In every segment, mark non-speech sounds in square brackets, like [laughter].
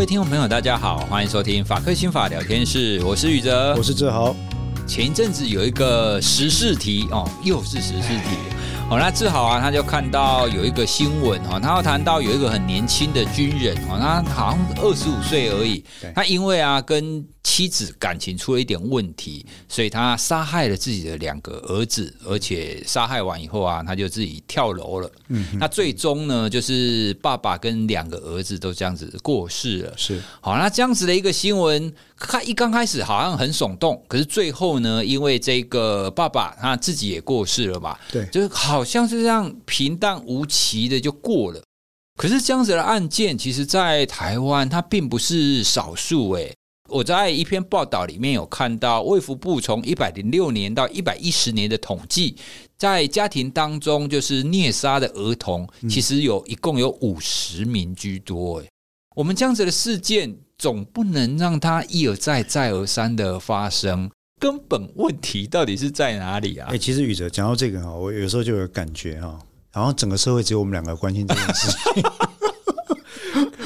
位听众朋友，大家好，欢迎收听法克心法聊天室，我是宇哲，我是志豪。前一阵子有一个时事题哦，又是时事题。哦，那志豪啊，他就看到有一个新闻哦，他要谈到有一个很年轻的军人哦，他好像二十五岁而已，他因为啊跟妻子感情出了一点问题，所以他杀害了自己的两个儿子，而且杀害完以后啊，他就自己跳楼了。嗯，那最终呢，就是爸爸跟两个儿子都这样子过世了。是，好，那这样子的一个新闻，开一刚开始好像很耸动，可是最后呢，因为这个爸爸他自己也过世了嘛，对，就是好。好像是这样平淡无奇的就过了，可是这样子的案件，其实，在台湾它并不是少数。诶，我在一篇报道里面有看到，卫福部从一百零六年到一百一十年的统计，在家庭当中就是虐杀的儿童，其实有一共有五十名居多。诶，我们这样子的事件，总不能让它一而再、再而三的发生。根本问题到底是在哪里啊？哎、欸，其实宇哲讲到这个哈，我有时候就有感觉哈，然后整个社会只有我们两个关心这件事情，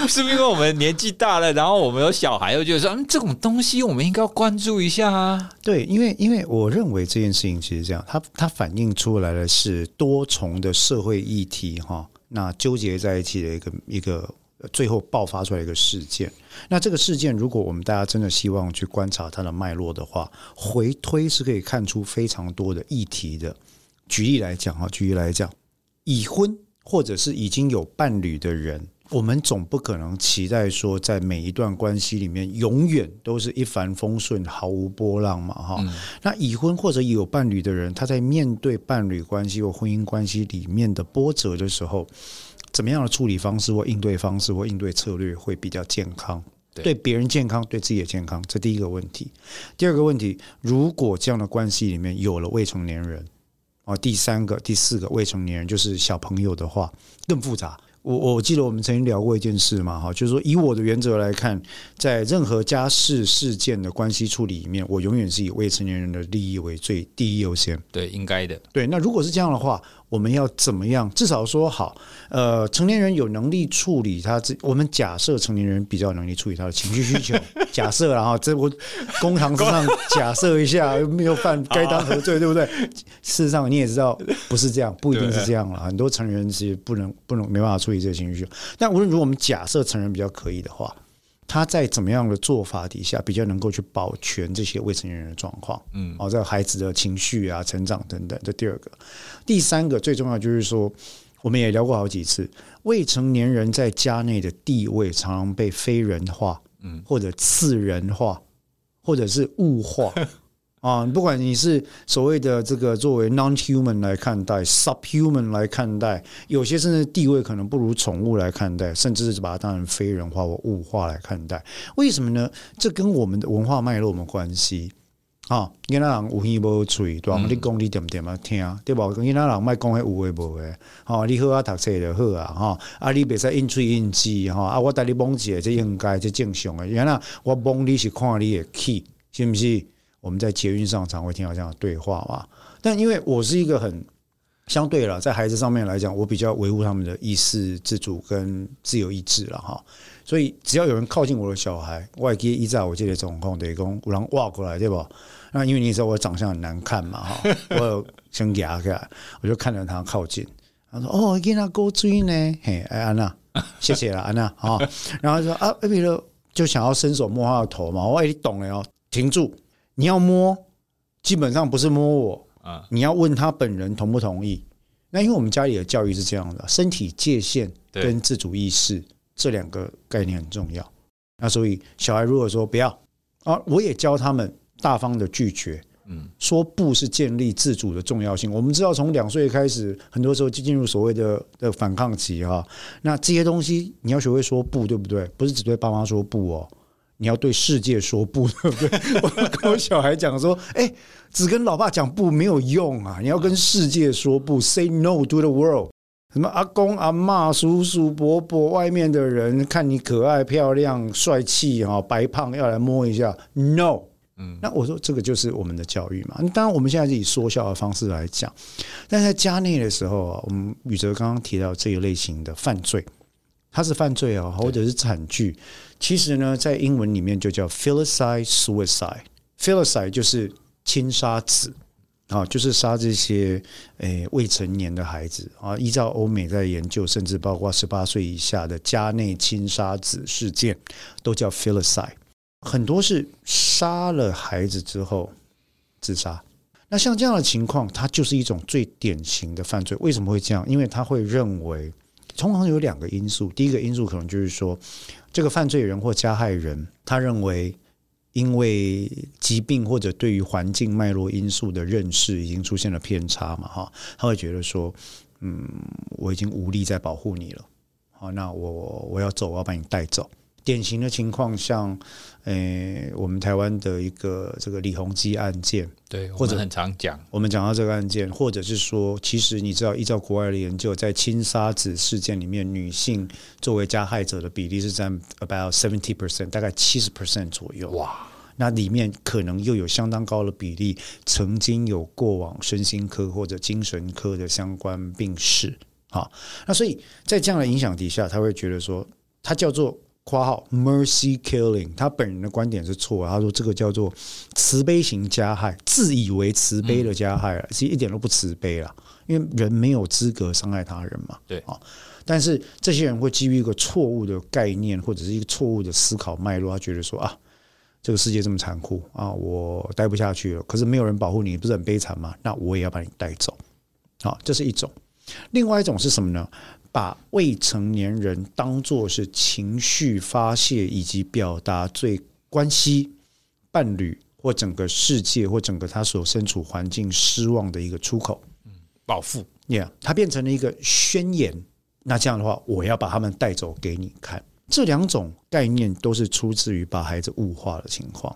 [laughs] 是不是因为我们年纪大了，然后我们有小孩，又觉得说，嗯，这种东西我们应该要关注一下啊？对，因为因为我认为这件事情其实这样，它它反映出来的是多重的社会议题哈，那纠结在一起的一个一个。最后爆发出来一个事件，那这个事件，如果我们大家真的希望去观察它的脉络的话，回推是可以看出非常多的议题的。举例来讲哈，举例来讲，已婚或者是已经有伴侣的人，我们总不可能期待说，在每一段关系里面永远都是一帆风顺、毫无波浪嘛哈。嗯。那已婚或者已有伴侣的人，他在面对伴侣关系或婚姻关系里面的波折的时候，怎么样的处理方式或应对方式或应对策略会比较健康？对别人健康，对自己也健康，这第一个问题。第二个问题，如果这样的关系里面有了未成年人啊，第三个、第四个未成年人就是小朋友的话，更复杂。我我记得我们曾经聊过一件事嘛，哈，就是说以我的原则来看，在任何家事事件的关系处理里面，我永远是以未成年人的利益为最第一优先。对，应该的。对，那如果是这样的话，我们要怎么样？至少说好，呃，成年人有能力处理他自，我们假设成年人比较有能力处理他的情绪需求，[laughs] 假设然后这我公堂之上假设一下，没有犯该当何罪，对不对？事实上你也知道不是这样，不一定是这样了。很多成人其实不能不能没办法处理。这个情绪需求，但无论如果我们假设成人比较可以的话，他在怎么样的做法底下比较能够去保全这些未成年人的状况？嗯，哦，这孩子的情绪啊、成长等等。这第二个，第三个最重要就是说，我们也聊过好几次，未成年人在家内的地位常常被非人化，嗯，或者次人化，或者是物化。[laughs] 啊，不管你是所谓的这个作为 non-human 来看待，subhuman 来看待，有些甚至地位可能不如宠物来看待，甚至是把它当成非人化或物化来看待。为什么呢？这跟我们的文化脉络有没有关系？啊，你那人有耳无嘴，对吧？你讲你点点啊听，对吧？跟你那人卖讲迄有诶无诶，好，你好啊读册就好啊，哈，啊你别再应嘴应舌，哈，啊我带你蒙姐，这应该这正常诶。原来我蒙你是看你的气，是不是？我们在捷运上常会听到这样的对话嘛，但因为我是一个很相对了，在孩子上面来讲，我比较维护他们的意识自主跟自由意志了哈，所以只要有人靠近我的小孩，我也可以依照我这里状况，对公，有人挖过来对吧？那因为你知道我长相很难看嘛哈，[laughs] 我有先压开，我就看着他靠近，他说：“哦，给他勾追呢。”嘿，哎安娜，谢谢了安娜哈，然后说啊，比如就想要伸手摸他的头嘛，我也懂了哦，停住。你要摸，基本上不是摸我啊，你要问他本人同不同意。那因为我们家里的教育是这样的，身体界限跟自主意识这两个概念很重要。那所以小孩如果说不要啊，我也教他们大方的拒绝。嗯，说不是建立自主的重要性。我们知道从两岁开始，很多时候就进入所谓的的反抗期哈。那这些东西你要学会说不，对不对？不是只对爸妈说不哦。你要对世界说不，[laughs] 对不对？我跟我小孩讲说，哎，只跟老爸讲不没有用啊！你要跟世界说不，say no to the world。什么阿公阿妈、叔叔伯伯，外面的人看你可爱漂亮、帅气哈，白胖要来摸一下，no。嗯，那我说这个就是我们的教育嘛。当然，我们现在是以说笑的方式来讲，但在家内的时候啊，我们宇哲刚刚提到这一类型的犯罪。它是犯罪啊，或者是惨剧。其实呢，在英文里面就叫 filicide suicide。filicide 就是亲杀子啊，就是杀这些诶、欸、未成年的孩子啊。依照欧美在研究，甚至包括十八岁以下的家内亲杀子事件，都叫 filicide。很多是杀了孩子之后自杀。那像这样的情况，它就是一种最典型的犯罪。为什么会这样？因为他会认为。通常有两个因素，第一个因素可能就是说，这个犯罪人或加害人，他认为因为疾病或者对于环境脉络因素的认识已经出现了偏差嘛，哈，他会觉得说，嗯，我已经无力再保护你了，好，那我我要走，我要把你带走。典型的情况，像，诶，我们台湾的一个这个李鸿基案件，对，或者很常讲，我们讲到这个案件，或者是说，其实你知道，依照国外的研究，在亲杀子事件里面，女性作为加害者的比例是占 about seventy percent，大概七十 percent 左右。哇，那里面可能又有相当高的比例曾经有过往身心科或者精神科的相关病史。好，那所以在这样的影响底下，他会觉得说，他叫做。括号 mercy killing，他本人的观点是错，他说这个叫做慈悲型加害，自以为慈悲的加害了，其实一点都不慈悲了，因为人没有资格伤害他人嘛。对啊，但是这些人会基于一个错误的概念或者是一个错误的思考脉络，他觉得说啊，这个世界这么残酷啊，我待不下去了。可是没有人保护你，不是很悲惨吗？那我也要把你带走。好，这是一种。另外一种是什么呢？把未成年人当作是情绪发泄以及表达最关系、伴侣或整个世界或整个他所身处环境失望的一个出口，嗯，报复，Yeah，它变成了一个宣言。那这样的话，我要把他们带走给你看。这两种概念都是出自于把孩子物化的情况。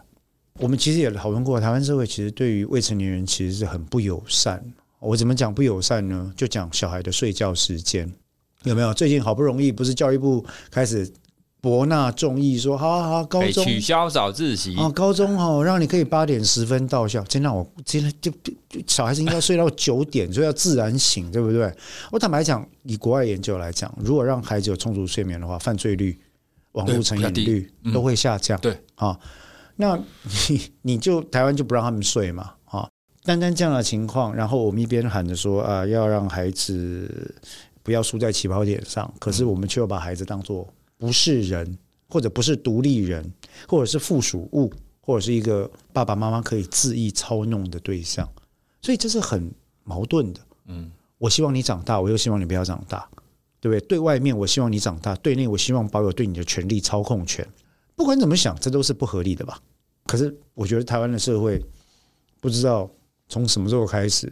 我们其实也讨论过，台湾社会其实对于未成年人其实是很不友善。我怎么讲不友善呢？就讲小孩的睡觉时间。有没有？最近好不容易，不是教育部开始博纳众议，说好好好，高中取消早自习哦，高中哦，让你可以八点十分到校。真让我今天就小孩子应该睡到九点，所以要自然醒，对不对？我坦白讲，以国外研究来讲，如果让孩子有充足睡眠的话，犯罪率、网络成瘾率都会下降。对啊，那你 [laughs] 你就台湾就不让他们睡嘛啊？单单这样的情况，然后我们一边喊着说啊，要让孩子。不要输在起跑点上，可是我们却要把孩子当做不是人，或者不是独立人，或者是附属物，或者是一个爸爸妈妈可以恣意操弄的对象，所以这是很矛盾的。嗯，我希望你长大，我又希望你不要长大，对不对？对外面我希望你长大，对内我希望保有对你的权利操控权。不管怎么想，这都是不合理的吧？可是我觉得台湾的社会不知道从什么时候开始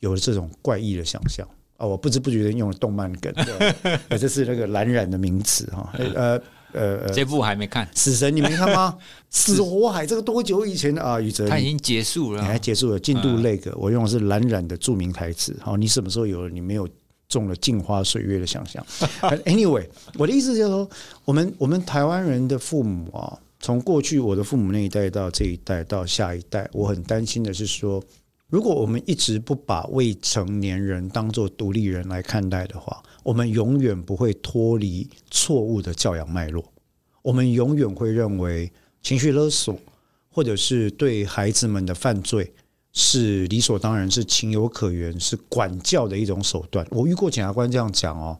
有了这种怪异的想象。哦，我不知不觉的用了动漫梗，对，这是那个蓝染的名词哈。呃呃，这部还没看《死神》，你没看吗？[laughs] 死火海这个多久以前的啊？宇哲，他已经结束了，你还结束了进度那个，我用的是蓝染的著名台词。好，你什么时候有了你没有中了镜花水月的想象？[laughs] Anyway，我的意思就是说，我们我们台湾人的父母啊，从过去我的父母那一代到这一代到下一代，我很担心的是说。如果我们一直不把未成年人当作独立人来看待的话，我们永远不会脱离错误的教养脉络。我们永远会认为情绪勒索或者是对孩子们的犯罪是理所当然，是情有可原，是管教的一种手段。我遇过检察官这样讲哦。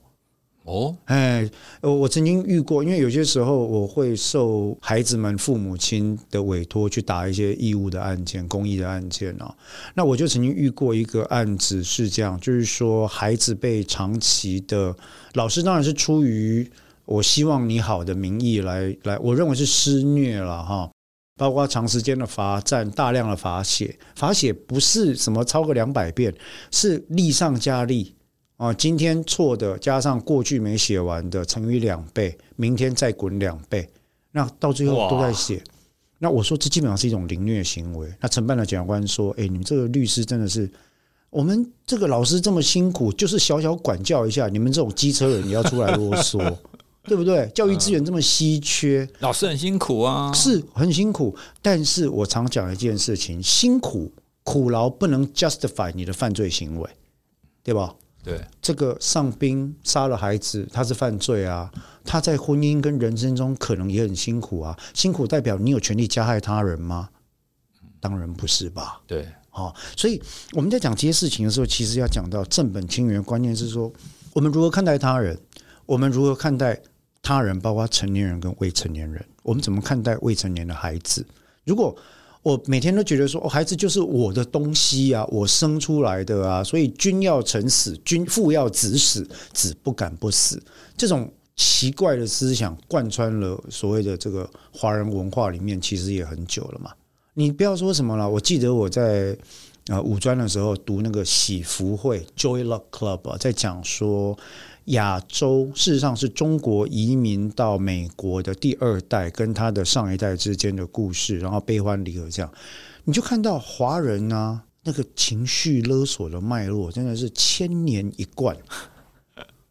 哦，哎，我曾经遇过，因为有些时候我会受孩子们父母亲的委托去打一些义务的案件、公益的案件哦。那我就曾经遇过一个案子是这样，就是说孩子被长期的老师，当然是出于我希望你好的名义来来，我认为是施虐了哈，包括长时间的罚站、大量的罚写，罚写不是什么超过两百遍，是例上加例。啊，今天错的加上过去没写完的乘以两倍，明天再滚两倍，那到最后都在写。那我说这基本上是一种凌虐行为。那承办的检察官说：“哎，你们这个律师真的是，我们这个老师这么辛苦，就是小小管教一下，你们这种机车人也要出来啰嗦，[laughs] 对不对？教育资源这么稀缺，老师很辛苦啊，是很辛苦。但是我常讲一件事情：辛苦苦劳不能 justify 你的犯罪行为，对吧？”对，这个上兵杀了孩子，他是犯罪啊。他在婚姻跟人生中可能也很辛苦啊。辛苦代表你有权利加害他人吗？当然不是吧。对，好，所以我们在讲这些事情的时候，其实要讲到正本清源，关键是说我们如何看待他人，我们如何看待他人，包括成年人跟未成年人，我们怎么看待未成年的孩子？如果我每天都觉得说，哦，孩子就是我的东西啊，我生出来的啊，所以君要臣死，君父要子死，子不敢不死。这种奇怪的思想贯穿了所谓的这个华人文化里面，其实也很久了嘛。你不要说什么了，我记得我在呃五专的时候读那个喜福会 Joy Luck Club 啊，在讲说。亚洲事实上是中国移民到美国的第二代，跟他的上一代之间的故事，然后悲欢离合这样，你就看到华人啊，那个情绪勒索的脉络真的是千年一贯，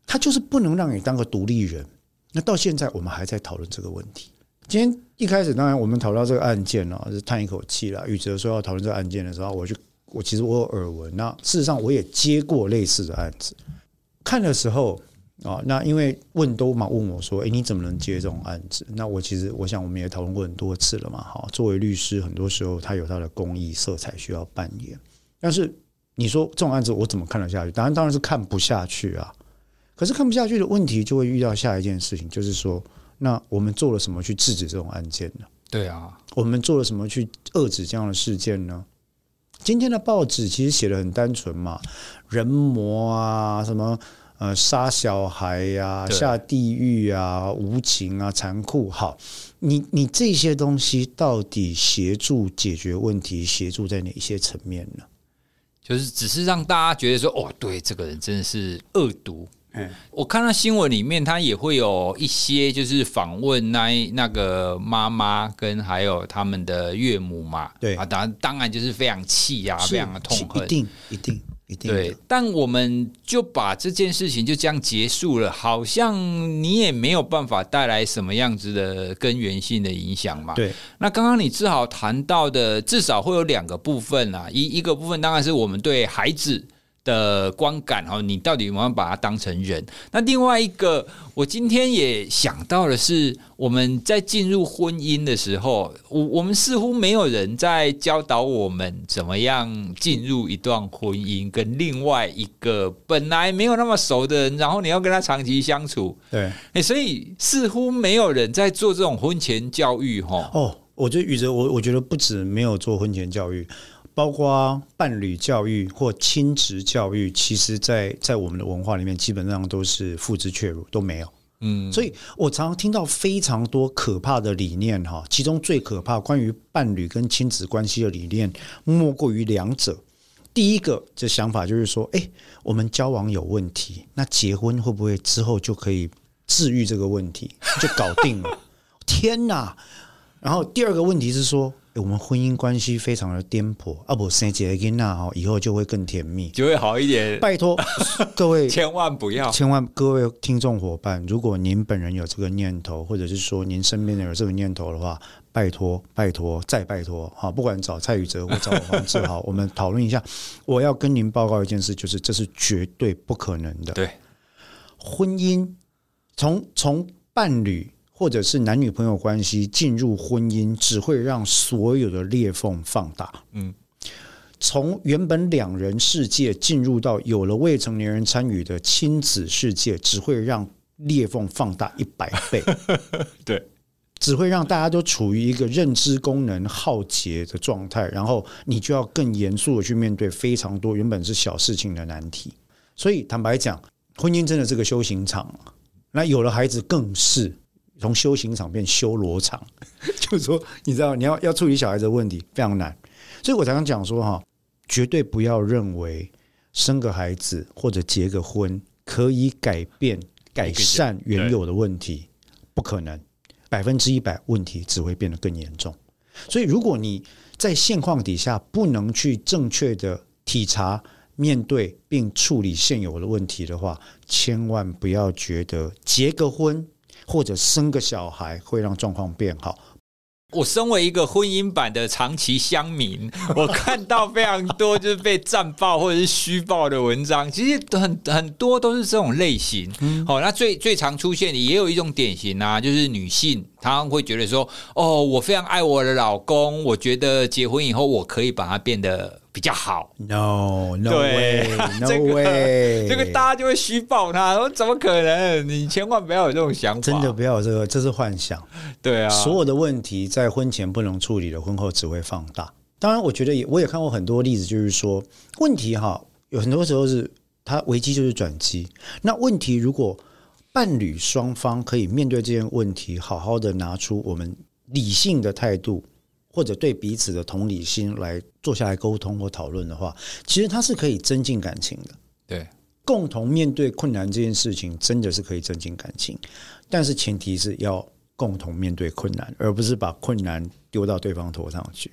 他就是不能让你当个独立人。那到现在我们还在讨论这个问题。今天一开始当然我们讨论这个案件呢，是叹一口气了。宇哲说要讨论这个案件的时候，我就我其实我有耳闻，那事实上我也接过类似的案子，看的时候。啊，那因为问都嘛问我说，诶，你怎么能接这种案子？那我其实我想我们也讨论过很多次了嘛。哈，作为律师，很多时候他有他的公益色彩需要扮演。但是你说这种案子我怎么看得下去？当然当然是看不下去啊。可是看不下去的问题就会遇到下一件事情，就是说，那我们做了什么去制止这种案件呢？对啊，我们做了什么去遏制这样的事件呢？今天的报纸其实写得很单纯嘛，人魔啊，什么。呃，杀小孩呀、啊，下地狱啊，无情啊，残酷。好，你你这些东西到底协助解决问题，协助在哪些层面呢？就是只是让大家觉得说，哦，对，这个人真的是恶毒。嗯，我看到新闻里面，他也会有一些就是访问那那个妈妈跟还有他们的岳母嘛。对啊，当然当然就是非常气呀、啊，非常的痛恨，一定一定。对，但我们就把这件事情就这样结束了，好像你也没有办法带来什么样子的根源性的影响嘛。对，那刚刚你至少谈到的，至少会有两个部分啊，一一个部分当然是我们对孩子。的观感哈，你到底有没有把它当成人？那另外一个，我今天也想到的是，我们在进入婚姻的时候，我我们似乎没有人在教导我们怎么样进入一段婚姻，跟另外一个本来没有那么熟的人，然后你要跟他长期相处，对，欸，所以似乎没有人在做这种婚前教育哈。哦，我觉得宇哲，我我觉得不止没有做婚前教育。包括伴侣教育或亲职教育，其实在，在在我们的文化里面，基本上都是付之阙如，都没有。嗯，所以我常常听到非常多可怕的理念哈，其中最可怕关于伴侣跟亲子关系的理念，莫过于两者。第一个这想法就是说，哎，我们交往有问题，那结婚会不会之后就可以治愈这个问题，就搞定了？[laughs] 天哪！然后第二个问题是说。我们婚姻关系非常的颠簸，啊不生几个囡仔哦，以后就会更甜蜜，就会好一点。拜托各位，[laughs] 千万不要，千万各位听众伙伴，如果您本人有这个念头，或者是说您身边的有这个念头的话，拜托拜托再拜托哈，不管找蔡宇哲或找黄志豪，我们讨论一下。我要跟您报告一件事，就是这是绝对不可能的。对，婚姻从从伴侣。或者是男女朋友关系进入婚姻，只会让所有的裂缝放大。嗯，从原本两人世界进入到有了未成年人参与的亲子世界，只会让裂缝放大一百倍。[laughs] 对，只会让大家都处于一个认知功能耗竭的状态，然后你就要更严肃的去面对非常多原本是小事情的难题。所以坦白讲，婚姻真的是个修行场。那有了孩子更是。从修行场变修罗场，[laughs] 就是说，你知道，你要要处理小孩子的问题非常难，所以我常常讲说哈，绝对不要认为生个孩子或者结个婚可以改变改善原有的问题，不可能，百分之一百问题只会变得更严重。所以，如果你在现况底下不能去正确的体察、面对并处理现有的问题的话，千万不要觉得结个婚。或者生个小孩会让状况变好。我身为一个婚姻版的长期乡民，[laughs] 我看到非常多就是被战报或者是虚报的文章，其实很很多都是这种类型。嗯，好，那最最常出现的也有一种典型啊，就是女性她会觉得说，哦，我非常爱我的老公，我觉得结婚以后我可以把他变得比较好。No，No way，No way，[laughs] 这个大家就会虚报他，说怎么可能？你千万不要有这种想法，真的不要有这个，这是幻想。对啊，所有的问题在婚前不能处理的，婚后只会放大。当然，我觉得也我也看过很多例子，就是说问题哈，有很多时候是它危机就是转机。那问题如果伴侣双方可以面对这些问题，好好的拿出我们理性的态度，或者对彼此的同理心来坐下来沟通或讨论的话，其实它是可以增进感情的。对，共同面对困难这件事情，真的是可以增进感情，但是前提是要。共同面对困难，而不是把困难丢到对方头上去。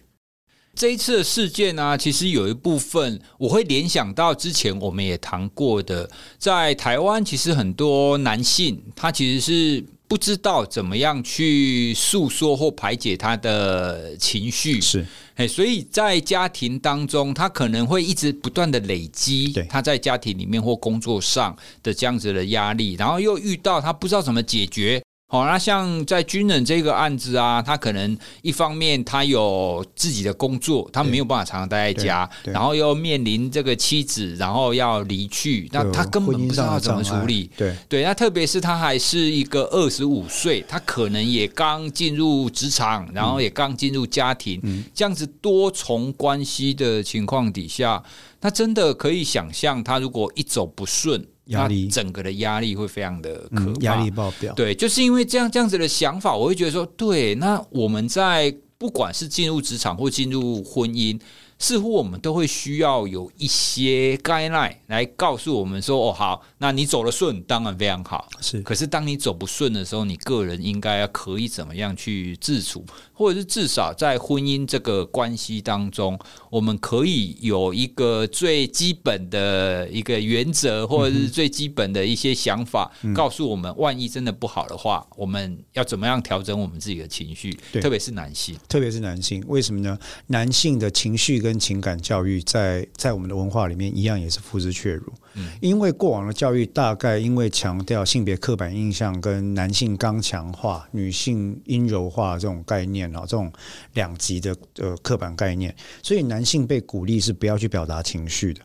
这一次的事件呢、啊，其实有一部分我会联想到之前我们也谈过的，在台湾，其实很多男性他其实是不知道怎么样去诉说或排解他的情绪，是，所以在家庭当中，他可能会一直不断的累积他在家庭里面或工作上的这样子的压力，然后又遇到他不知道怎么解决。好，那像在军人这个案子啊，他可能一方面他有自己的工作，他没有办法常常待在家，然后又面临这个妻子，然后要离去，那他根本不知道怎么处理。对对，那特别是他还是一个二十五岁，他可能也刚进入职场，然后也刚进入家庭，嗯，这样子多重关系的情况底下，他真的可以想象，他如果一走不顺。压力，整个的压力会非常的可怕，压力爆表。对，就是因为这样这样子的想法，我会觉得说，对，那我们在不管是进入职场或进入婚姻。似乎我们都会需要有一些 guideline 来告诉我们说：“哦，好，那你走了顺，当然非常好。是，可是当你走不顺的时候，你个人应该要可以怎么样去自处，或者是至少在婚姻这个关系当中，我们可以有一个最基本的一个原则，或者是最基本的一些想法，嗯、告诉我们，万一真的不好的话，我们要怎么样调整我们自己的情绪？特别是男性，特别是男性，为什么呢？男性的情绪。跟情感教育在在我们的文化里面一样，也是付之却如。嗯，因为过往的教育大概因为强调性别刻板印象跟男性刚强化、女性阴柔化这种概念啊，这种两极的呃刻板概念，所以男性被鼓励是不要去表达情绪的。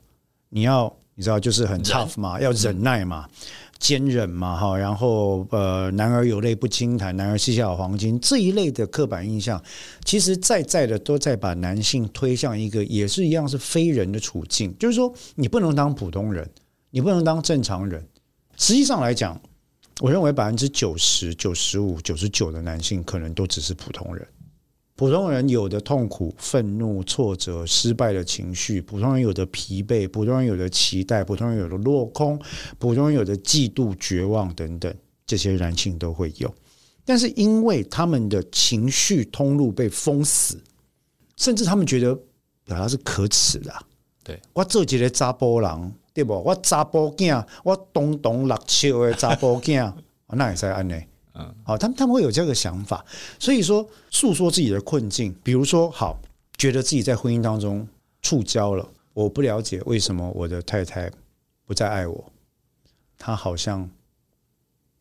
你要你知道，就是很 tough 嘛，要忍耐嘛。坚忍嘛，哈，然后呃，男儿有泪不轻弹，男儿膝下有黄金这一类的刻板印象，其实在在的都在把男性推向一个也是一样是非人的处境，就是说你不能当普通人，你不能当正常人。实际上来讲，我认为百分之九十九十五、九十九的男性可能都只是普通人。普通人有的痛苦、愤怒、挫折、失败的情绪；普通人有的疲惫；普通人有的期待；普通人有的落空；普通人有的嫉妒、绝望等等，这些男性都会有。但是因为他们的情绪通路被封死，甚至他们觉得表达是可耻的。对，我做一个查甫人，对不？我查甫囝，我东东六笑的查甫囝，那也是安呢。嗯，好，他们他们会有这个想法，所以说诉说自己的困境，比如说，好，觉得自己在婚姻当中触礁了，我不了解为什么我的太太不再爱我，她好像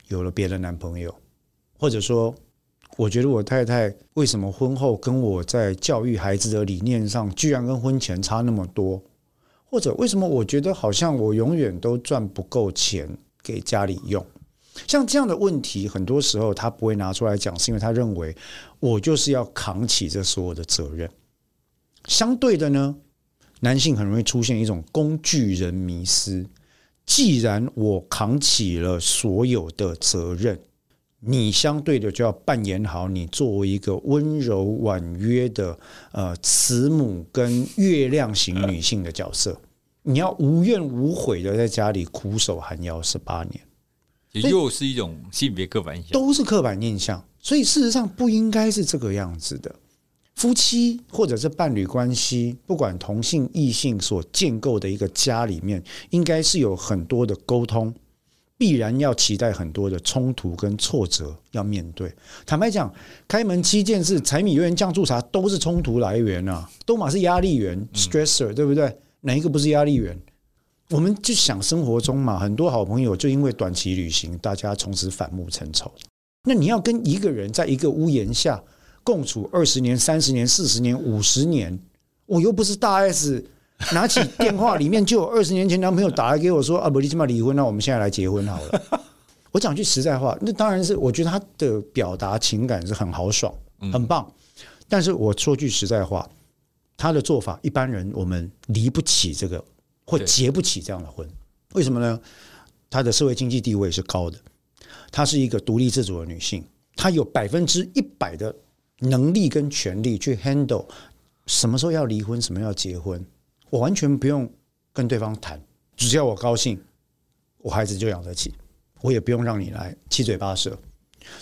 有了别的男朋友，或者说，我觉得我太太为什么婚后跟我在教育孩子的理念上，居然跟婚前差那么多，或者为什么我觉得好像我永远都赚不够钱给家里用。像这样的问题，很多时候他不会拿出来讲，是因为他认为我就是要扛起这所有的责任。相对的呢，男性很容易出现一种工具人迷失。既然我扛起了所有的责任，你相对的就要扮演好你作为一个温柔婉约的呃慈母跟月亮型女性的角色，你要无怨无悔的在家里苦守寒窑十八年。又是一种性别刻板印象，都是刻板印象，所以事实上不应该是这个样子的。夫妻或者是伴侣关系，不管同性异性所建构的一个家里面，应该是有很多的沟通，必然要期待很多的冲突跟挫折要面对。坦白讲，开门七件事，柴米油盐酱醋茶都是冲突来源啊，都嘛是压力源，stressor，对不对？哪一个不是压力源？我们就想生活中嘛，很多好朋友就因为短期旅行，大家从此反目成仇。那你要跟一个人在一个屋檐下共处二十年、三十年、四十年、五十年，我又不是大 S。拿起电话，里面就有二十年前男朋友打来给我说：“啊，不，你起码离婚，那我们现在来结婚好了。[laughs] ”我讲句实在话，那当然是我觉得他的表达情感是很豪爽，很棒。但是我说句实在话，他的做法一般人我们离不起这个，或结不起这样的婚。为什么呢？她的社会经济地位是高的，她是一个独立自主的女性，她有百分之一百的能力跟权利去 handle 什么时候要离婚，什么要结婚。我完全不用跟对方谈，只要我高兴，我孩子就养得起，我也不用让你来七嘴八舌，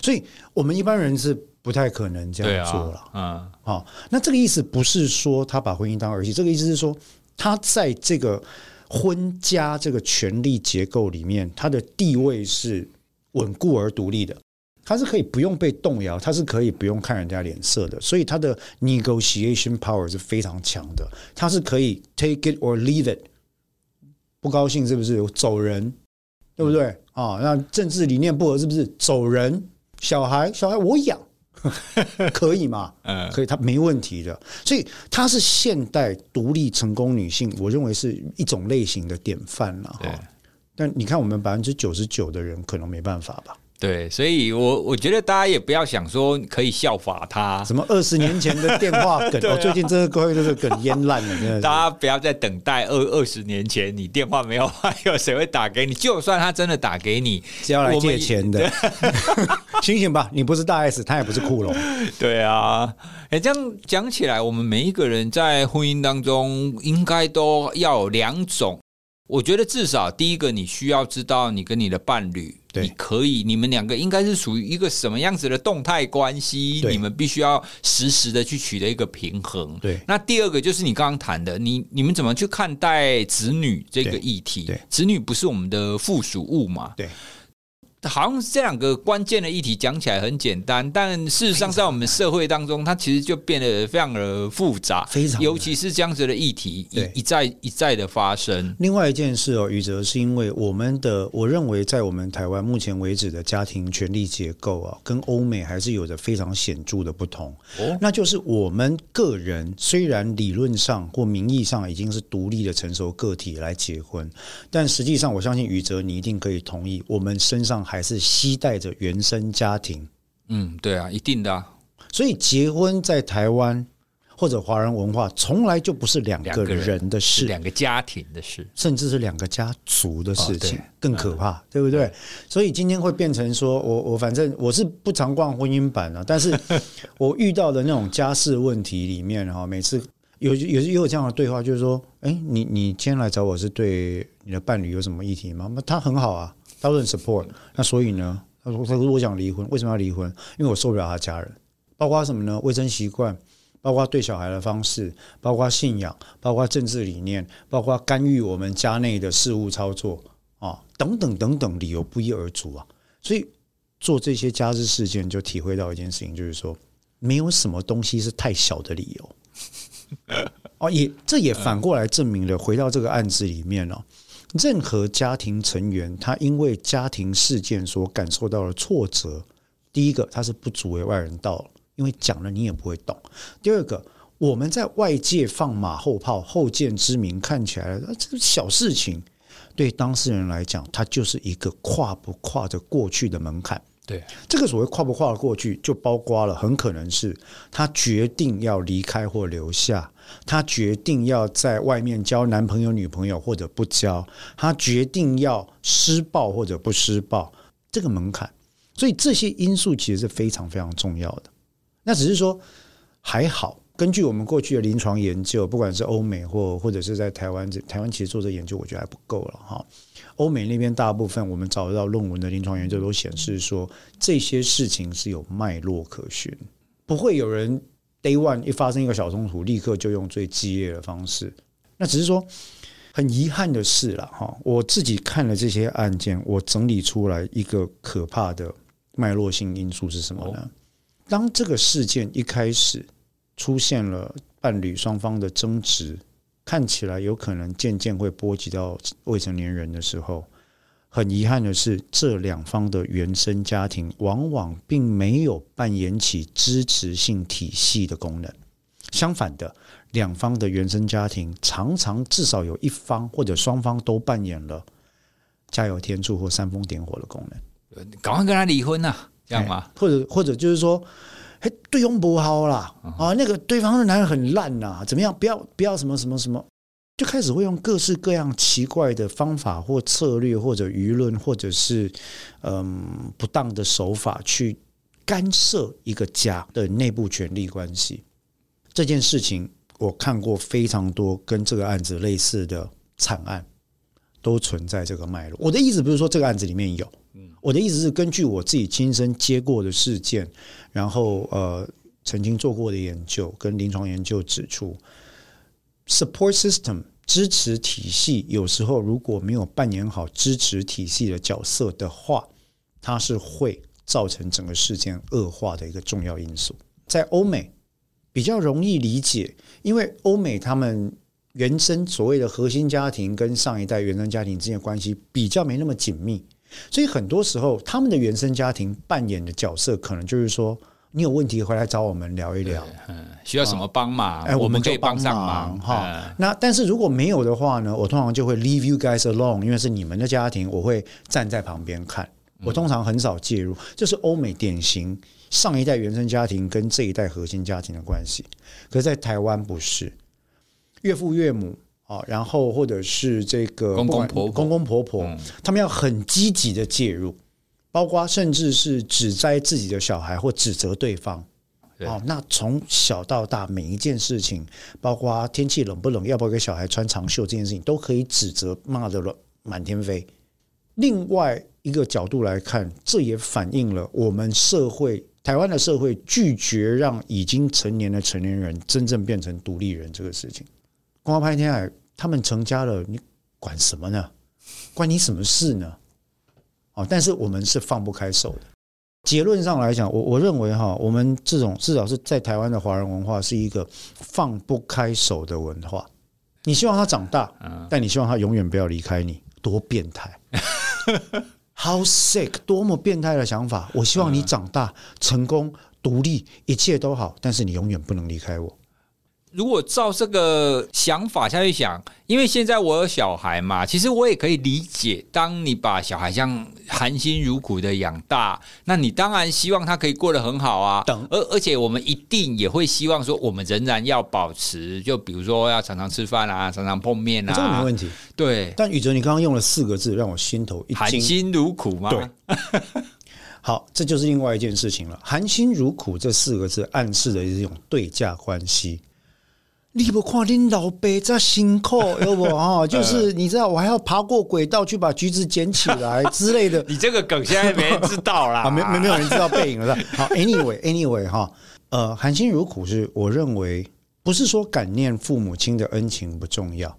所以我们一般人是不太可能这样做了。嗯，好，那这个意思不是说他把婚姻当儿戏，这个意思是说他在这个婚家这个权力结构里面，他的地位是稳固而独立的。他是可以不用被动摇，他是可以不用看人家脸色的，所以他的 negotiation power 是非常强的。他是可以 take it or leave it，不高兴是不是走人，对不对啊？那政治理念不合是不是走人？小孩小孩我养，[laughs] 可以嘛？嗯，可以，他没问题的。所以她是现代独立成功女性，我认为是一种类型的典范了哈。但你看，我们百分之九十九的人可能没办法吧。对，所以我我觉得大家也不要想说可以效法他，什么二十年前的电话梗，[laughs] 啊、哦，最近这个各位这个梗淹烂了，真的。大家不要再等待二二十年前你电话没有，还 [laughs] 有谁会打给你？就算他真的打给你，是要来借钱的，[laughs] 醒醒吧，你不是大 S，他也不是库龙。对啊，哎，这样讲起来，我们每一个人在婚姻当中应该都要有两种。我觉得至少第一个，你需要知道你跟你的伴侣，你可以，你们两个应该是属于一个什么样子的动态关系？你们必须要实时的去取得一个平衡。对。那第二个就是你刚刚谈的，你你们怎么去看待子女这个议题？对，子女不是我们的附属物嘛？对。好像是这两个关键的议题讲起来很简单，但事实上在我们社会当中，它其实就变得非常的复杂，非常，尤其是这样子的议题一一再一再的发生。另外一件事哦，宇哲是因为我们的，我认为在我们台湾目前为止的家庭权力结构啊，跟欧美还是有着非常显著的不同。哦，那就是我们个人虽然理论上或名义上已经是独立的成熟个体来结婚，但实际上我相信宇哲你一定可以同意，我们身上。还是携带着原生家庭，嗯，对啊，一定的啊。所以结婚在台湾或者华人文化，从来就不是两个人的事，两个家庭的事，甚至是两个家族的事情，更可怕，对不对？所以今天会变成说，我我反正我是不常逛婚姻版啊，但是 [laughs] 我遇到的那种家事问题里面哈，每次有有也有这样的对话，就是说，哎，你你今天来找我是对你的伴侣有什么议题吗？那他很好啊。他很 support，那所以呢？他说：“他说我想离婚，为什么要离婚？因为我受不了他家人，包括什么呢？卫生习惯，包括对小孩的方式，包括信仰，包括政治理念，包括干预我们家内的事务操作啊，等等等等，理由不一而足啊。所以做这些家事事件，就体会到一件事情，就是说，没有什么东西是太小的理由。[laughs] 哦，也这也反过来证明了，回到这个案子里面呢。”任何家庭成员，他因为家庭事件所感受到的挫折，第一个他是不足为外人道，因为讲了你也不会懂。第二个，我们在外界放马后炮、后见之明，看起来这个小事情，对当事人来讲，他就是一个跨不跨着过去的门槛。对，这个所谓跨不跨得过去，就包括了很可能是他决定要离开或留下，他决定要在外面交男朋友、女朋友或者不交，他决定要施暴或者不施暴，这个门槛。所以这些因素其实是非常非常重要的。那只是说还好，根据我们过去的临床研究，不管是欧美或或者是在台湾，台湾其实做这研究，我觉得还不够了哈。欧美那边大部分我们找得到论文的临床研究都显示说，这些事情是有脉络可循，不会有人 day one 一发生一个小冲突，立刻就用最激烈的方式。那只是说，很遗憾的是了哈，我自己看了这些案件，我整理出来一个可怕的脉络性因素是什么呢？当这个事件一开始出现了伴侣双方的争执，看起来有可能渐渐会波及到未成年人的时候，很遗憾的是，这两方的原生家庭往往并没有扮演起支持性体系的功能。相反的，两方的原生家庭常常至少有一方或者双方都扮演了加油添醋或煽风点火的功能。赶快跟他离婚呐、啊，这样吗？或者或者就是说，嘿，对方不好啦，啊，那个对方的男人很烂呐、啊，怎么样？不要不要什么什么什么，就开始会用各式各样奇怪的方法或策略，或者舆论，或者是嗯不当的手法去干涉一个家的内部权力关系。这件事情我看过非常多跟这个案子类似的惨案，都存在这个脉络。我的意思不是说这个案子里面有，我的意思是根据我自己亲身接过的事件，然后呃曾经做过的研究跟临床研究指出，support system 支持体系有时候如果没有扮演好支持体系的角色的话，它是会造成整个事件恶化的一个重要因素。在欧美。比较容易理解，因为欧美他们原生所谓的核心家庭跟上一代原生家庭之间的关系比较没那么紧密，所以很多时候他们的原生家庭扮演的角色，可能就是说你有问题回来找我们聊一聊，嗯，需要什么帮忙，哎，我们可以帮上忙哈。那但是如果没有的话呢，我通常就会 leave you guys alone，因为是你们的家庭，我会站在旁边看，我通常很少介入，这是欧美典型。上一代原生家庭跟这一代核心家庭的关系，可是在台湾不是岳父岳母啊，然后或者是这个公公婆婆，公公婆婆，他们要很积极的介入，包括甚至是指摘自己的小孩或指责对方。哦，那从小到大每一件事情，包括天气冷不冷，要不要给小孩穿长袖这件事情，都可以指责骂得满天飞。另外一个角度来看，这也反映了我们社会。台湾的社会拒绝让已经成年的成年人真正变成独立人这个事情。光华拍天海，他们成家了，你管什么呢？关你什么事呢？哦，但是我们是放不开手的。结论上来讲，我我认为哈，我们这种至少是在台湾的华人文化是一个放不开手的文化。你希望他长大，但你希望他永远不要离开你，多变态！[laughs] How sick！多么变态的想法！我希望你长大成功、独立，一切都好，但是你永远不能离开我。如果照这个想法下去想，因为现在我有小孩嘛，其实我也可以理解。当你把小孩这样含辛茹苦的养大，那你当然希望他可以过得很好啊。等，而而且我们一定也会希望说，我们仍然要保持，就比如说要常常吃饭啊，常常碰面啊，这个没问题。对，但宇哲，你刚刚用了四个字，让我心头一惊。含辛茹苦吗？对。[laughs] 好，这就是另外一件事情了。含辛茹苦这四个字暗示的是一种对价关系。你不看你老爸这辛苦，有不啊？[laughs] 就是你知道，我还要爬过轨道去把橘子捡起来 [laughs] 之类的。你这个梗现在没人知道啦，没没没有人知道背影了。[laughs] 好，anyway，anyway 哈，呃，含辛茹苦是我认为不是说感念父母亲的恩情不重要，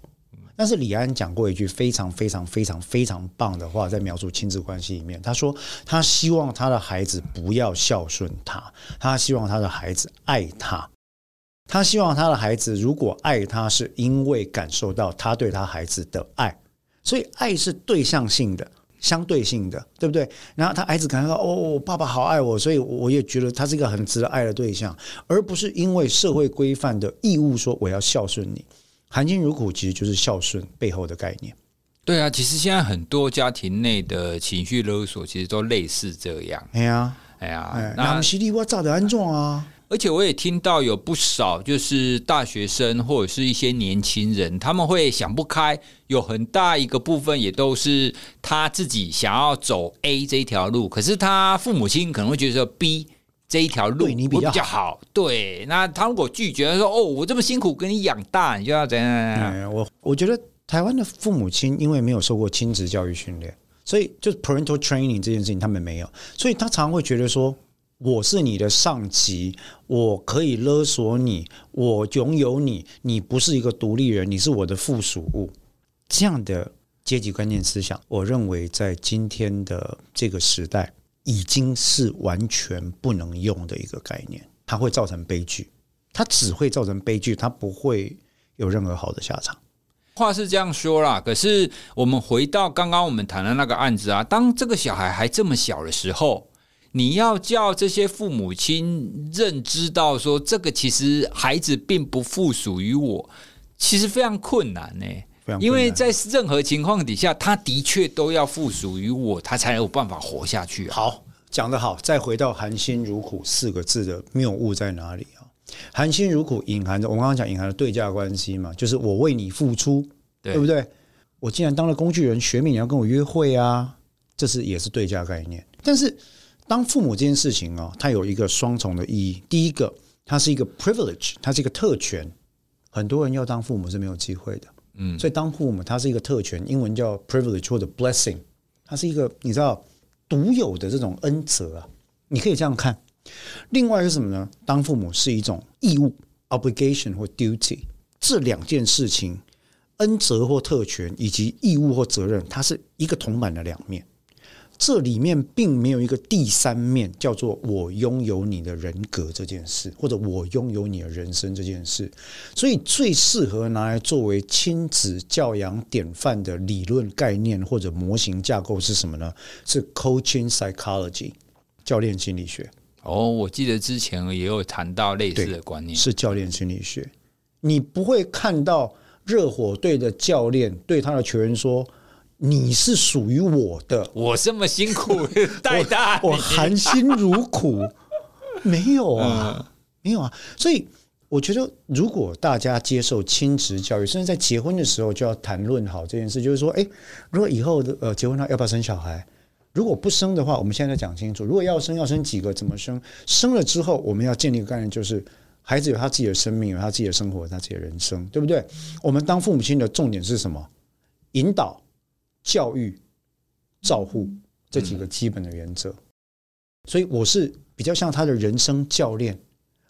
但是李安讲过一句非常非常非常非常棒的话，在描述亲子关系里面，他说他希望他的孩子不要孝顺他，他希望他的孩子爱他。他希望他的孩子如果爱他，是因为感受到他对他孩子的爱，所以爱是对象性的、相对性的，对不对？然后他孩子感觉到哦，爸爸好爱我，所以我也觉得他是一个很值得爱的对象，而不是因为社会规范的义务说我要孝顺你。含辛茹苦其实就是孝顺背后的概念。对啊，其实现在很多家庭内的情绪勒索其实都类似这样。哎呀，哎呀，哎，那犀利我咋的安装啊？而且我也听到有不少就是大学生或者是一些年轻人，他们会想不开，有很大一个部分也都是他自己想要走 A 这一条路，可是他父母亲可能会觉得说 B 这一条路你比较好。对，那他如果拒绝说哦，我这么辛苦给你养大，你就要怎样怎样？嗯，我我觉得台湾的父母亲因为没有受过亲子教育训练，所以就 parental training 这件事情他们没有，所以他常常会觉得说。我是你的上级，我可以勒索你，我拥有你，你不是一个独立人，你是我的附属物。这样的阶级观念思想，我认为在今天的这个时代，已经是完全不能用的一个概念。它会造成悲剧，它只会造成悲剧，它不会有任何好的下场。话是这样说啦，可是我们回到刚刚我们谈的那个案子啊，当这个小孩还这么小的时候，你要叫这些父母亲认知到说，这个其实孩子并不附属于我，其实非常困难呢。因为在任何情况底下，他的确都要附属于我，他才有办法活下去啊。好，讲得好。再回到“含辛茹苦”四个字的谬误在哪里啊？含辛茹苦隐含着我刚刚讲隐含的对价关系嘛，就是我为你付出，对，对不对？我既然当了工具人，学妹你要跟我约会啊，这是也是对价概念。但是当父母这件事情哦，它有一个双重的意义。第一个，它是一个 privilege，它是一个特权，很多人要当父母是没有机会的。嗯，所以当父母，它是一个特权，英文叫 privilege 或者 blessing，它是一个你知道独有的这种恩泽啊，你可以这样看。另外是什么呢？当父母是一种义务 obligation 或 duty，这两件事情，恩泽或特权以及义务或责任，它是一个铜板的两面。这里面并没有一个第三面，叫做我拥有你的人格这件事，或者我拥有你的人生这件事。所以最适合拿来作为亲子教养典范的理论概念或者模型架构是什么呢？是 coaching psychology，教练心理学。哦，我记得之前也有谈到类似的观念，是教练心理学。你不会看到热火队的教练对他的球员说，你是属于我的，我这么辛苦 [laughs] 带大我，我含辛茹苦，没有啊，嗯、没有啊。所以我觉得，如果大家接受亲职教育，甚至在结婚的时候就要谈论好这件事，就是说，哎，如果以后的呃结婚了要不要生小孩？如果不生的话，我们现在讲清楚，如果要生，要生几个？怎么生？生了之后，我们要建立一个概念，就是孩子有他自己的生命，有他自己的生活，有他自己的人生，对不对？我们当父母亲的重点是什么？引导。教育、照护这几个基本的原则，所以我是比较像他的人生教练。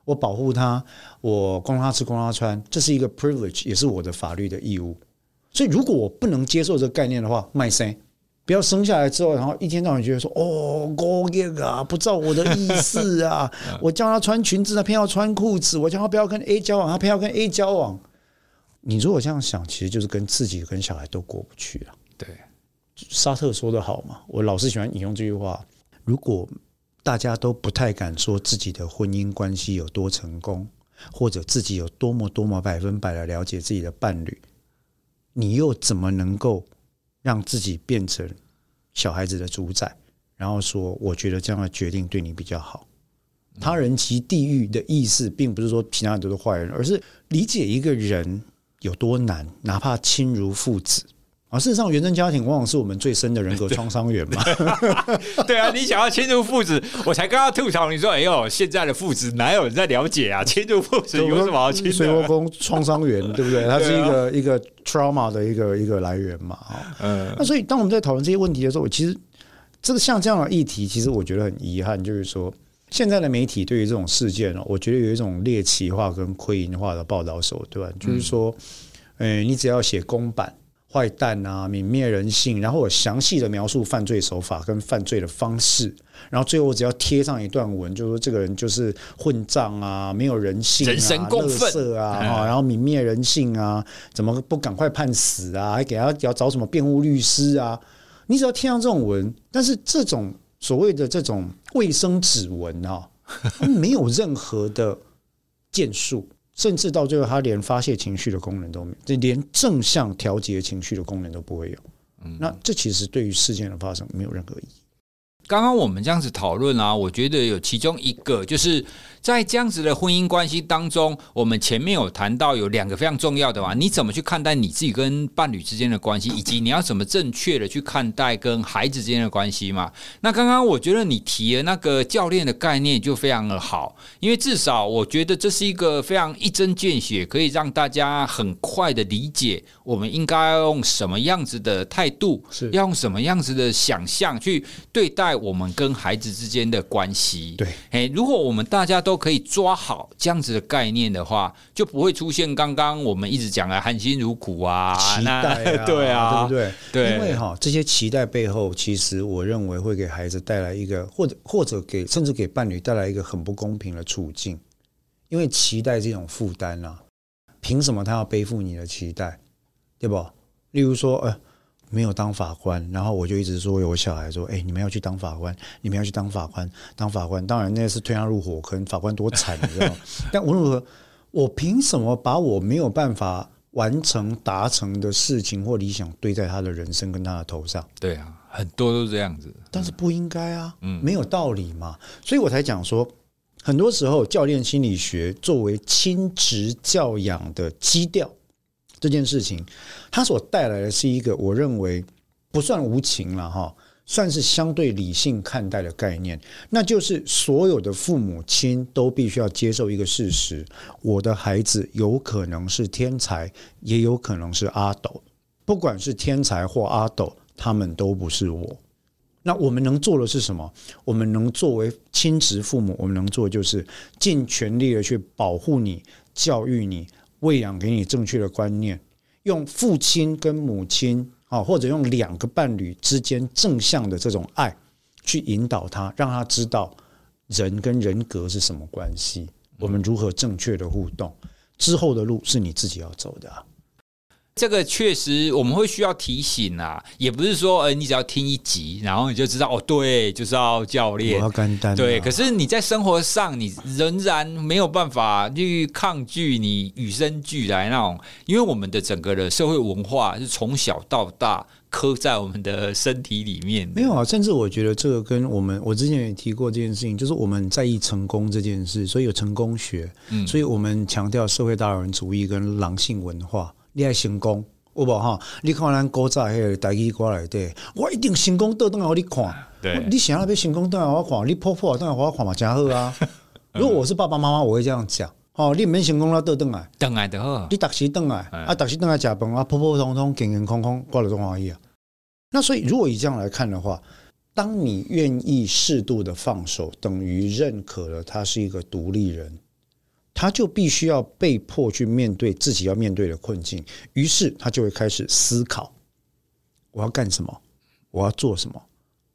我保护他，我供他吃，供他穿，这是一个 privilege，也是我的法律的义务。所以，如果我不能接受这个概念的话，卖生，不要生下来之后，然后一天到晚觉得说：“哦，高业啊，不照我的意思 [laughs] 啊！”我叫他穿裙子，他偏要穿裤子；我叫他不要跟 A 交往，他偏要跟 A 交往。你如果这样想，其实就是跟自己跟小孩都过不去了。对，沙特说得好嘛，我老是喜欢引用这句话。如果大家都不太敢说自己的婚姻关系有多成功，或者自己有多么多么百分百的了解自己的伴侣，你又怎么能够让自己变成小孩子的主宰？然后说，我觉得这样的决定对你比较好。他人及地狱的意思，并不是说其他人都是坏人，而是理解一个人有多难，哪怕亲如父子。啊，事实上，原生家庭往往是我们最深的人格创伤源嘛。[laughs] 对啊，你想要亲如父子，我才刚刚吐槽你说，哎呦，现在的父子哪有人在了解啊？亲如父子有什么好亲的？水磨工创伤源，对不对？它是一个、啊、一个 trauma 的一个一个来源嘛。嗯。那所以，当我们在讨论这些问题的时候，其实这个像这样的议题，其实我觉得很遗憾，就是说，现在的媒体对于这种事件呢，我觉得有一种猎奇化跟亏盈化的报道手段，就是说，呃，你只要写公版。坏蛋啊，泯灭人性，然后我详细的描述犯罪手法跟犯罪的方式，然后最后我只要贴上一段文，就是说这个人就是混账啊，没有人性啊，人神共愤啊，然后泯灭人性啊，怎么不赶快判死啊？还给他要找什么辩护律师啊？你只要贴上这种文，但是这种所谓的这种卫生指纹啊，没有任何的建树。甚至到最后，他连发泄情绪的功能都没有，这连正向调节情绪的功能都不会有。那这其实对于事件的发生没有任何意义。刚刚我们这样子讨论啊，我觉得有其中一个就是。在这样子的婚姻关系当中，我们前面有谈到有两个非常重要的嘛，你怎么去看待你自己跟伴侣之间的关系，以及你要怎么正确的去看待跟孩子之间的关系嘛？那刚刚我觉得你提的那个教练的概念就非常的好，因为至少我觉得这是一个非常一针见血，可以让大家很快的理解我们应该要用什么样子的态度，是要用什么样子的想象去对待我们跟孩子之间的关系。对，诶，如果我们大家都都可以抓好这样子的概念的话，就不会出现刚刚我们一直讲的含辛茹苦啊、期待啊，[laughs] 对啊，对不对？对，因为哈，这些期待背后，其实我认为会给孩子带来一个，或者或者给甚至给伴侣带来一个很不公平的处境，因为期待这种负担啊，凭什么他要背负你的期待，对不？例如说，呃。没有当法官，然后我就一直说，我小孩说：“哎，你们要去当法官，你们要去当法官，当法官。”当然，那是推他入火坑，法官多惨，你知道吗？[laughs] 但无论如何，我凭什么把我没有办法完成达成的事情或理想堆在他的人生跟他的头上？对啊，很多都是这样子，但是不应该啊，嗯，没有道理嘛。所以我才讲说，很多时候教练心理学作为亲职教养的基调。这件事情，它所带来的是一个我认为不算无情了哈，算是相对理性看待的概念。那就是所有的父母亲都必须要接受一个事实：我的孩子有可能是天才，也有可能是阿斗。不管是天才或阿斗，他们都不是我。那我们能做的是什么？我们能作为亲职父母，我们能做就是尽全力的去保护你、教育你。喂养给你正确的观念，用父亲跟母亲啊，或者用两个伴侣之间正向的这种爱去引导他，让他知道人跟人格是什么关系，我们如何正确的互动，之后的路是你自己要走的。这个确实我们会需要提醒啊，也不是说，呃，你只要听一集，然后你就知道哦，对，就是要教练，我要干单，对。可是你在生活上，你仍然没有办法去抗拒你与生俱来那种，因为我们的整个的社会文化是从小到大刻在我们的身体里面。没有啊，甚至我觉得这个跟我们，我之前也提过这件事情，就是我们在意成功这件事，所以有成功学，嗯，所以我们强调社会达尔文主义跟狼性文化。你爱成功，有无哈？你看咱古早迄个台语歌来对，我一定成功倒转来给你看。对，你想要要成功倒来我看，你破破倒来我看嘛，真好啊！[laughs] 如果我是爸爸妈妈，我会这样讲：哦，你免成功了倒转来，转来就好。你逐时转来，啊，逐时转来食饭啊，普普通通、健健康康，过了中欢喜啊！那所以，如果以这样来看的话，当你愿意适度的放手，等于认可了他是一个独立人。他就必须要被迫去面对自己要面对的困境，于是他就会开始思考：我要干什么？我要做什么？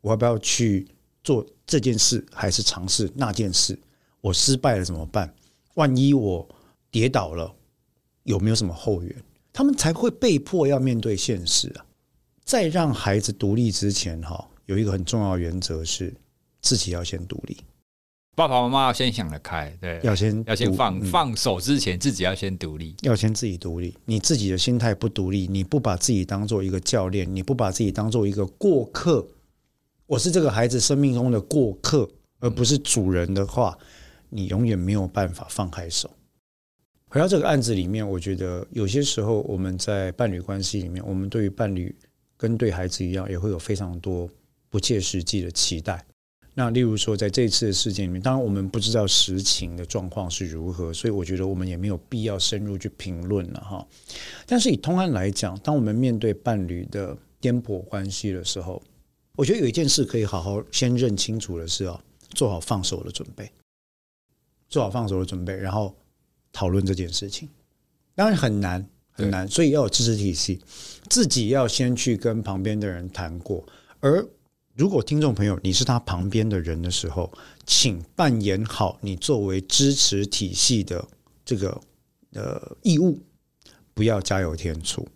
我要不要去做这件事，还是尝试那件事？我失败了怎么办？万一我跌倒了，有没有什么后援？他们才会被迫要面对现实啊！在让孩子独立之前，哈，有一个很重要原则是自己要先独立。爸爸妈妈要先想得开，对，要先要先放、嗯、放手之前，自己要先独立，要先自己独立。你自己的心态不独立，你不把自己当做一个教练，你不把自己当做一个过客，我是这个孩子生命中的过客，而不是主人的话，你永远没有办法放开手。回到这个案子里面，我觉得有些时候我们在伴侣关系里面，我们对于伴侣跟对孩子一样，也会有非常多不切实际的期待。那例如说，在这次的事件里面，当然我们不知道实情的状况是如何，所以我觉得我们也没有必要深入去评论了哈。但是以通案来讲，当我们面对伴侣的颠簸关系的时候，我觉得有一件事可以好好先认清楚的是啊，做好放手的准备，做好放手的准备，然后讨论这件事情。当然很难很难，所以要有支持体系，自己要先去跟旁边的人谈过，而。如果听众朋友你是他旁边的人的时候，请扮演好你作为支持体系的这个呃义务，不要加油添醋，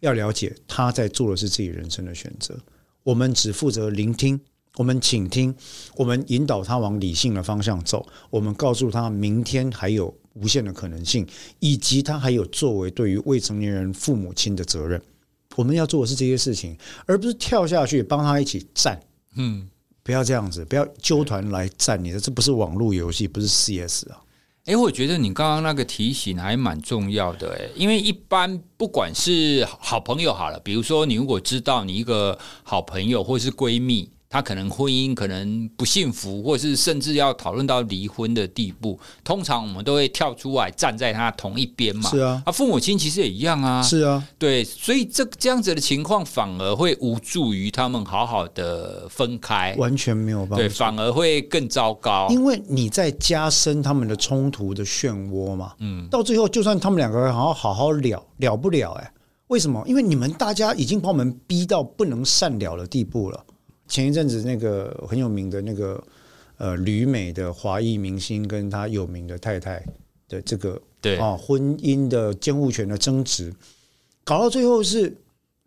要了解他在做的是自己人生的选择。我们只负责聆听，我们倾听，我们引导他往理性的方向走。我们告诉他明天还有无限的可能性，以及他还有作为对于未成年人父母亲的责任。我们要做的是这些事情，而不是跳下去帮他一起站。嗯，不要这样子，不要纠团来站你的，这不是网络游戏，不是 CS 啊。哎，我觉得你刚刚那个提醒还蛮重要的，哎，因为一般不管是好朋友好了，比如说你如果知道你一个好朋友或是闺蜜。他可能婚姻可能不幸福，或是甚至要讨论到离婚的地步，通常我们都会跳出来站在他同一边嘛。是啊，啊，父母亲其实也一样啊。是啊，对，所以这这样子的情况反而会无助于他们好好的分开，完全没有办法。对，反而会更糟糕，因为你在加深他们的冲突的漩涡嘛。嗯，到最后就算他们两个人好好好好了，了不了哎、欸？为什么？因为你们大家已经把我们逼到不能善了的地步了。前一阵子，那个很有名的那个呃旅美的华裔明星跟他有名的太太的这个对啊婚姻的监护权的争执，搞到最后是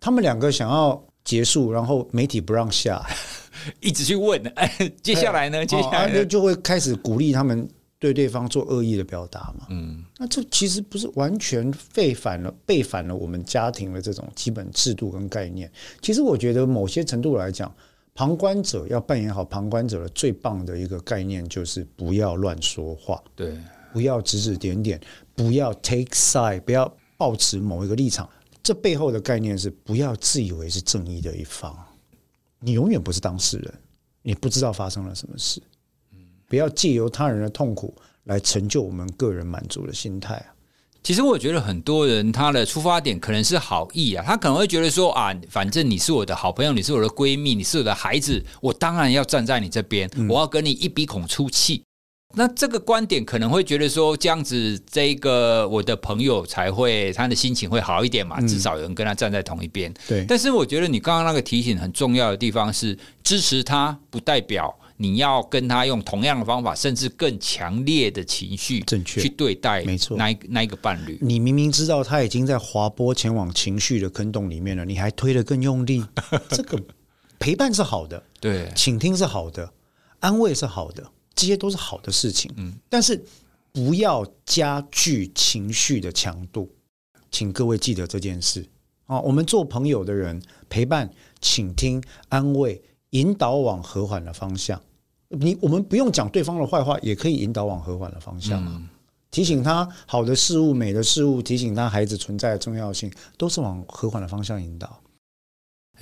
他们两个想要结束，然后媒体不让下，[laughs] 一直去问，[laughs] 哎，接下来呢？接下来就就会开始鼓励他们对对方做恶意的表达嘛。嗯，那这其实不是完全背反了背反了我们家庭的这种基本制度跟概念。其实我觉得某些程度来讲。旁观者要扮演好旁观者的最棒的一个概念，就是不要乱说话，对，不要指指点点，不要 take side，不要抱持某一个立场。这背后的概念是不要自以为是正义的一方，你永远不是当事人，你不知道发生了什么事。不要借由他人的痛苦来成就我们个人满足的心态啊。其实我觉得很多人他的出发点可能是好意啊，他可能会觉得说啊，反正你是我的好朋友，你是我的闺蜜，你是我的孩子，我当然要站在你这边，我要跟你一鼻孔出气。那这个观点可能会觉得说，这样子这个我的朋友才会他的心情会好一点嘛，至少有人跟他站在同一边。对，但是我觉得你刚刚那个提醒很重要的地方是，支持他不代表。你要跟他用同样的方法，甚至更强烈的情绪，正确。去对待，没错，那那一个伴侣，你明明知道他已经在滑坡前往情绪的坑洞里面了，你还推得更用力，[laughs] 这个陪伴是好的，对，倾听是好的，安慰是好的，这些都是好的事情，嗯，但是不要加剧情绪的强度，请各位记得这件事。啊，我们做朋友的人，陪伴、倾听、安慰。引导往和缓的方向，你我们不用讲对方的坏话，也可以引导往和缓的方向。嗯，提醒他好的事物、美的事物，提醒他孩子存在的重要性，都是往和缓的方向引导。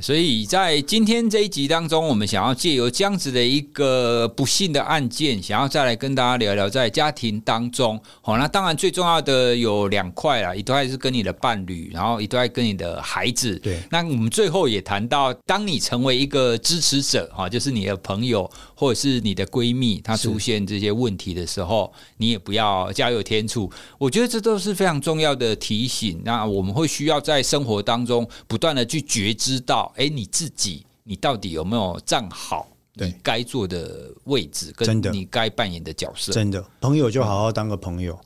所以在今天这一集当中，我们想要借由这样子的一个不幸的案件，想要再来跟大家聊聊在家庭当中。好，那当然最重要的有两块啦，一块是跟你的伴侣，然后一块跟你的孩子。对，那我们最后也谈到，当你成为一个支持者，哈，就是你的朋友或者是你的闺蜜，她出现这些问题的时候，你也不要加油添醋。我觉得这都是非常重要的提醒。那我们会需要在生活当中不断的去觉知到。哎，你自己，你到底有没有站好你该坐的位置，跟你该扮演的角色？真的，朋友就好好当个朋友，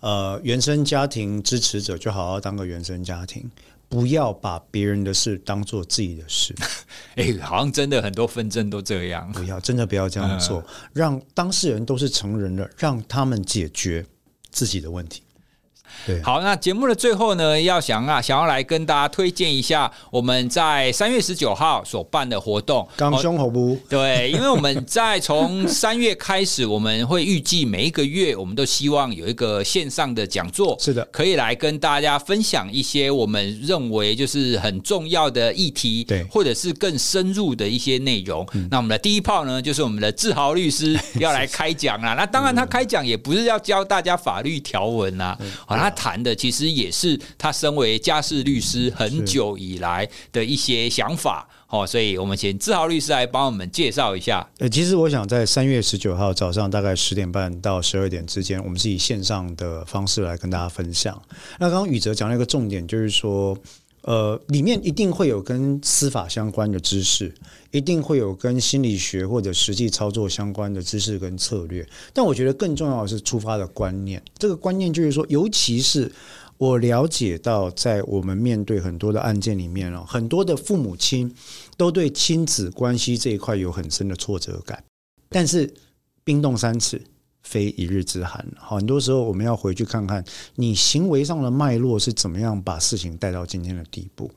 呃，原生家庭支持者就好好当个原生家庭，不要把别人的事当做自己的事。[laughs] 哎，好像真的很多纷争都这样，不要，真的不要这样做，让当事人都是成人了，让他们解决自己的问题。对，好，那节目的最后呢，要想啊，想要来跟大家推荐一下我们在三月十九号所办的活动。刚胸口不？对，因为我们在从三月开始，我们会预计每一个月，我们都希望有一个线上的讲座，是的，可以来跟大家分享一些我们认为就是很重要的议题，对，或者是更深入的一些内容。那我们的第一炮呢，就是我们的志豪律师要来开讲啦。[laughs] 那当然，他开讲也不是要教大家法律条文呐，好。他谈的其实也是他身为家事律师很久以来的一些想法，哦，所以我们请志豪律师来帮我们介绍一下。呃，其实我想在三月十九号早上大概十点半到十二点之间，我们是以线上的方式来跟大家分享。那刚刚宇哲讲了一个重点，就是说，呃，里面一定会有跟司法相关的知识。一定会有跟心理学或者实际操作相关的知识跟策略，但我觉得更重要的是出发的观念。这个观念就是说，尤其是我了解到，在我们面对很多的案件里面哦，很多的父母亲都对亲子关系这一块有很深的挫折感。但是冰冻三尺，非一日之寒。很多时候我们要回去看看你行为上的脉络是怎么样把事情带到今天的地步。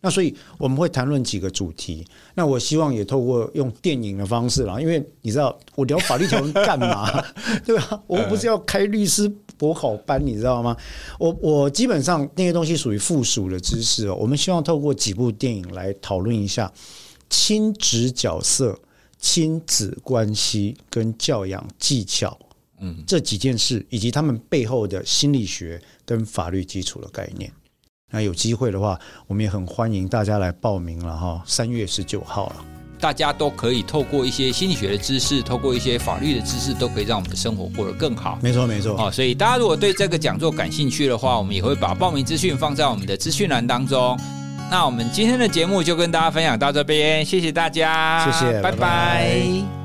那所以我们会谈论几个主题。那我希望也透过用电影的方式啦，因为你知道我聊法律条文干嘛？[laughs] 对吧？我们不是要开律师博考班，你知道吗？我我基本上那些东西属于附属的知识哦。我们希望透过几部电影来讨论一下亲职角色亲子关系跟教养技巧，嗯，这几件事以及他们背后的心理学跟法律基础的概念。那有机会的话，我们也很欢迎大家来报名了哈，三月十九号了。大家都可以透过一些心理学的知识，透过一些法律的知识，都可以让我们的生活过得更好。没错，没错。哦，所以大家如果对这个讲座感兴趣的话，我们也会把报名资讯放在我们的资讯栏当中。那我们今天的节目就跟大家分享到这边，谢谢大家，谢谢，拜拜。拜拜。